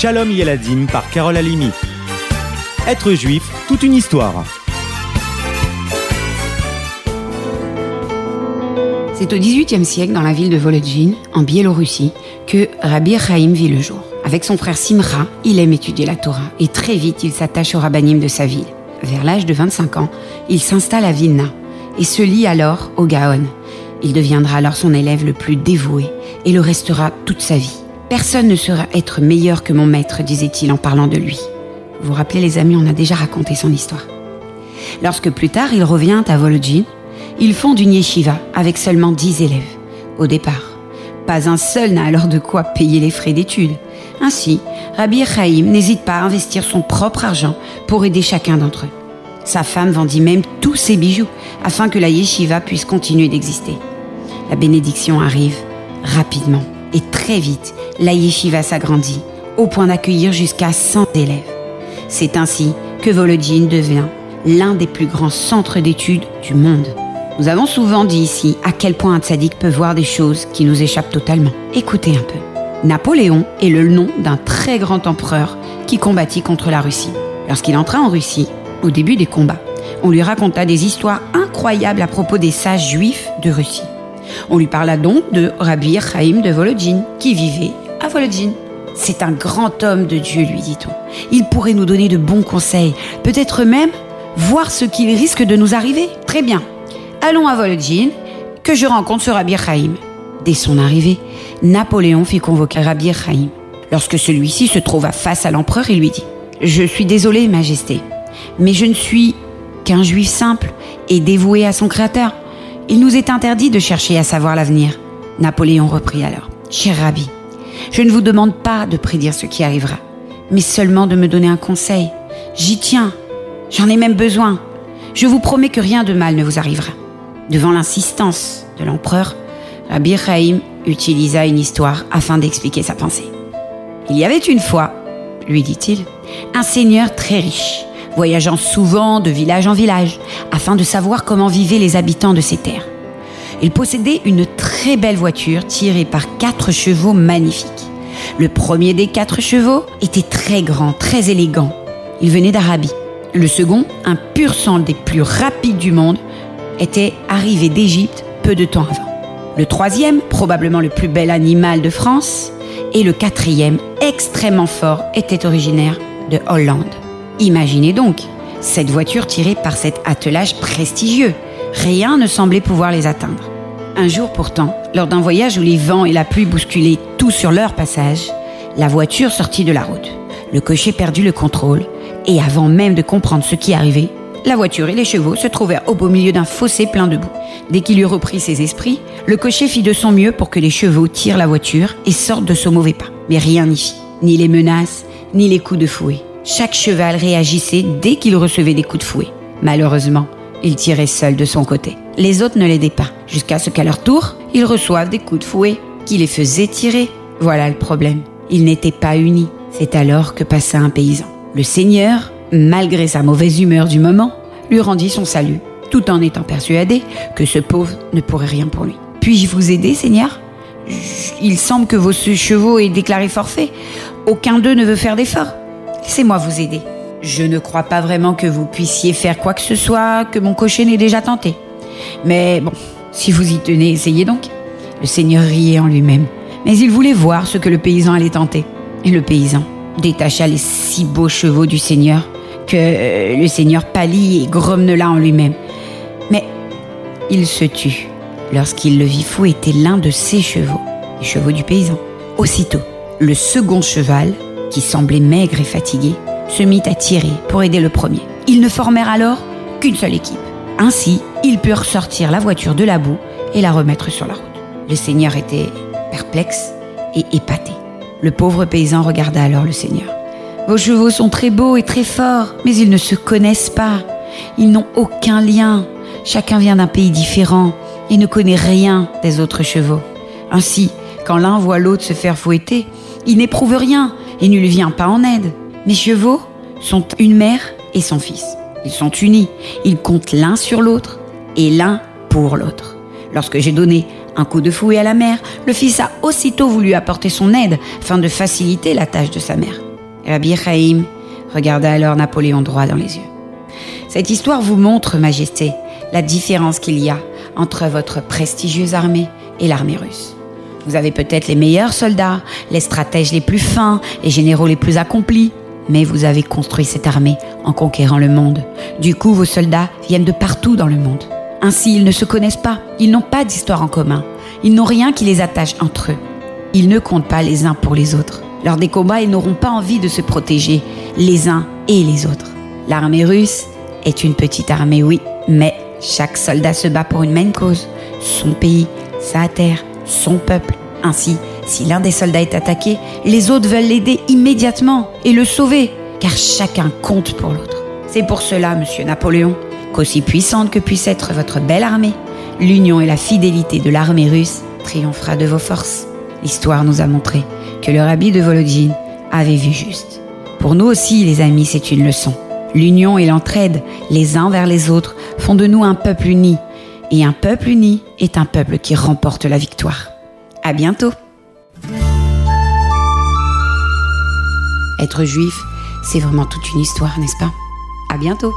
Shalom Yeladim par Carole Alimi. Être juif, toute une histoire. C'est au XVIIIe siècle, dans la ville de Volodjine, en Biélorussie, que Rabbi Chaim vit le jour. Avec son frère Simra, il aime étudier la Torah et très vite il s'attache au rabbinim de sa ville. Vers l'âge de 25 ans, il s'installe à Vilna et se lie alors au Gaon. Il deviendra alors son élève le plus dévoué et le restera toute sa vie. Personne ne saura être meilleur que mon maître, disait-il en parlant de lui. Vous vous rappelez les amis, on a déjà raconté son histoire. Lorsque plus tard il revient à Volodjine, il fonde une yeshiva avec seulement 10 élèves. Au départ, pas un seul n'a alors de quoi payer les frais d'études. Ainsi, Rabbi Chaim n'hésite pas à investir son propre argent pour aider chacun d'entre eux. Sa femme vendit même tous ses bijoux afin que la yeshiva puisse continuer d'exister. La bénédiction arrive rapidement et très vite, la yeshiva s'agrandit au point d'accueillir jusqu'à 100 élèves. C'est ainsi que Volodine devient l'un des plus grands centres d'études du monde. Nous avons souvent dit ici à quel point un tzaddik peut voir des choses qui nous échappent totalement. Écoutez un peu. Napoléon est le nom d'un très grand empereur qui combattit contre la Russie. Lorsqu'il entra en Russie, au début des combats, on lui raconta des histoires incroyables à propos des sages juifs de Russie. On lui parla donc de Rabbi Chaim de Volodjine, qui vivait à Volodjine. C'est un grand homme de Dieu, lui dit-on. Il pourrait nous donner de bons conseils, peut-être même voir ce qu'il risque de nous arriver. Très bien. Allons à Volodjine, que je rencontre ce Rabbi Chaim. Dès son arrivée, Napoléon fit convoquer Rabbi Chaim. Lorsque celui-ci se trouva face à l'empereur, il lui dit Je suis désolé, Majesté, mais je ne suis qu'un juif simple et dévoué à son Créateur. Il nous est interdit de chercher à savoir l'avenir. Napoléon reprit alors Cher Rabbi, je ne vous demande pas de prédire ce qui arrivera, mais seulement de me donner un conseil. J'y tiens, j'en ai même besoin. Je vous promets que rien de mal ne vous arrivera. Devant l'insistance de l'empereur, Rabbi Chaim utilisa une histoire afin d'expliquer sa pensée. Il y avait une fois, lui dit-il, un seigneur très riche, voyageant souvent de village en village afin de savoir comment vivaient les habitants de ces terres. Il possédait une très belle voiture tirée par quatre chevaux magnifiques. Le premier des quatre chevaux était très grand, très élégant. Il venait d'Arabie. Le second, un pur sang des plus rapides du monde, était arrivé d'Égypte peu de temps avant. Le troisième, probablement le plus bel animal de France, et le quatrième, extrêmement fort, était originaire de Hollande. Imaginez donc, cette voiture tirée par cet attelage prestigieux. Rien ne semblait pouvoir les atteindre. Un jour pourtant, lors d'un voyage où les vents et la pluie bousculaient tout sur leur passage, la voiture sortit de la route. Le cocher perdit le contrôle et avant même de comprendre ce qui arrivait, la voiture et les chevaux se trouvèrent au beau milieu d'un fossé plein de boue. Dès qu'il eut repris ses esprits, le cocher fit de son mieux pour que les chevaux tirent la voiture et sortent de ce mauvais pas. Mais rien n'y fit. Ni les menaces, ni les coups de fouet. Chaque cheval réagissait dès qu'il recevait des coups de fouet. Malheureusement, il tirait seul de son côté. Les autres ne l'aidaient pas, jusqu'à ce qu'à leur tour, ils reçoivent des coups de fouet qui les faisaient tirer. Voilà le problème. Ils n'étaient pas unis. C'est alors que passa un paysan. Le seigneur, malgré sa mauvaise humeur du moment, lui rendit son salut, tout en étant persuadé que ce pauvre ne pourrait rien pour lui. Puis-je vous aider, Seigneur? Il semble que vos chevaux aient déclaré forfait. Aucun d'eux ne veut faire d'effort. Laissez-moi vous aider. Je ne crois pas vraiment que vous puissiez faire quoi que ce soit que mon cocher n'ait déjà tenté. Mais bon, si vous y tenez, essayez donc. Le Seigneur riait en lui-même, mais il voulait voir ce que le paysan allait tenter. Et le paysan détacha les six beaux chevaux du Seigneur que euh, le Seigneur pâlit et grommela en lui-même. Mais il se tut lorsqu'il le vit fouetter l'un de ses chevaux, les chevaux du paysan. Aussitôt, le second cheval, qui semblait maigre et fatigué, se mit à tirer pour aider le premier. Ils ne formèrent alors qu'une seule équipe. Ainsi, ils purent sortir la voiture de la boue et la remettre sur la route. Le Seigneur était perplexe et épaté. Le pauvre paysan regarda alors le Seigneur. Vos chevaux sont très beaux et très forts, mais ils ne se connaissent pas. Ils n'ont aucun lien. Chacun vient d'un pays différent et ne connaît rien des autres chevaux. Ainsi, quand l'un voit l'autre se faire fouetter, il n'éprouve rien et ne lui vient pas en aide. Mes chevaux sont une mère et son fils. Ils sont unis, ils comptent l'un sur l'autre et l'un pour l'autre. Lorsque j'ai donné un coup de fouet à la mère, le fils a aussitôt voulu apporter son aide afin de faciliter la tâche de sa mère. Rabbi Chaim regarda alors Napoléon droit dans les yeux. Cette histoire vous montre, Majesté, la différence qu'il y a entre votre prestigieuse armée et l'armée russe. Vous avez peut-être les meilleurs soldats, les stratèges les plus fins, les généraux les plus accomplis, mais vous avez construit cette armée en conquérant le monde. Du coup, vos soldats viennent de partout dans le monde. Ainsi, ils ne se connaissent pas, ils n'ont pas d'histoire en commun, ils n'ont rien qui les attache entre eux. Ils ne comptent pas les uns pour les autres. Lors des combats, ils n'auront pas envie de se protéger les uns et les autres. L'armée russe est une petite armée, oui, mais chaque soldat se bat pour une même cause, son pays, sa terre, son peuple. Ainsi, si l'un des soldats est attaqué, les autres veulent l'aider immédiatement et le sauver, car chacun compte pour l'autre. C'est pour cela, monsieur Napoléon, qu'aussi puissante que puisse être votre belle armée, l'union et la fidélité de l'armée russe triomphera de vos forces. L'histoire nous a montré que le rabbi de Volodine avait vu juste. Pour nous aussi, les amis, c'est une leçon. L'union et l'entraide, les uns vers les autres, font de nous un peuple uni. Et un peuple uni est un peuple qui remporte la victoire. À bientôt! Être juif, c'est vraiment toute une histoire, n'est-ce pas? À bientôt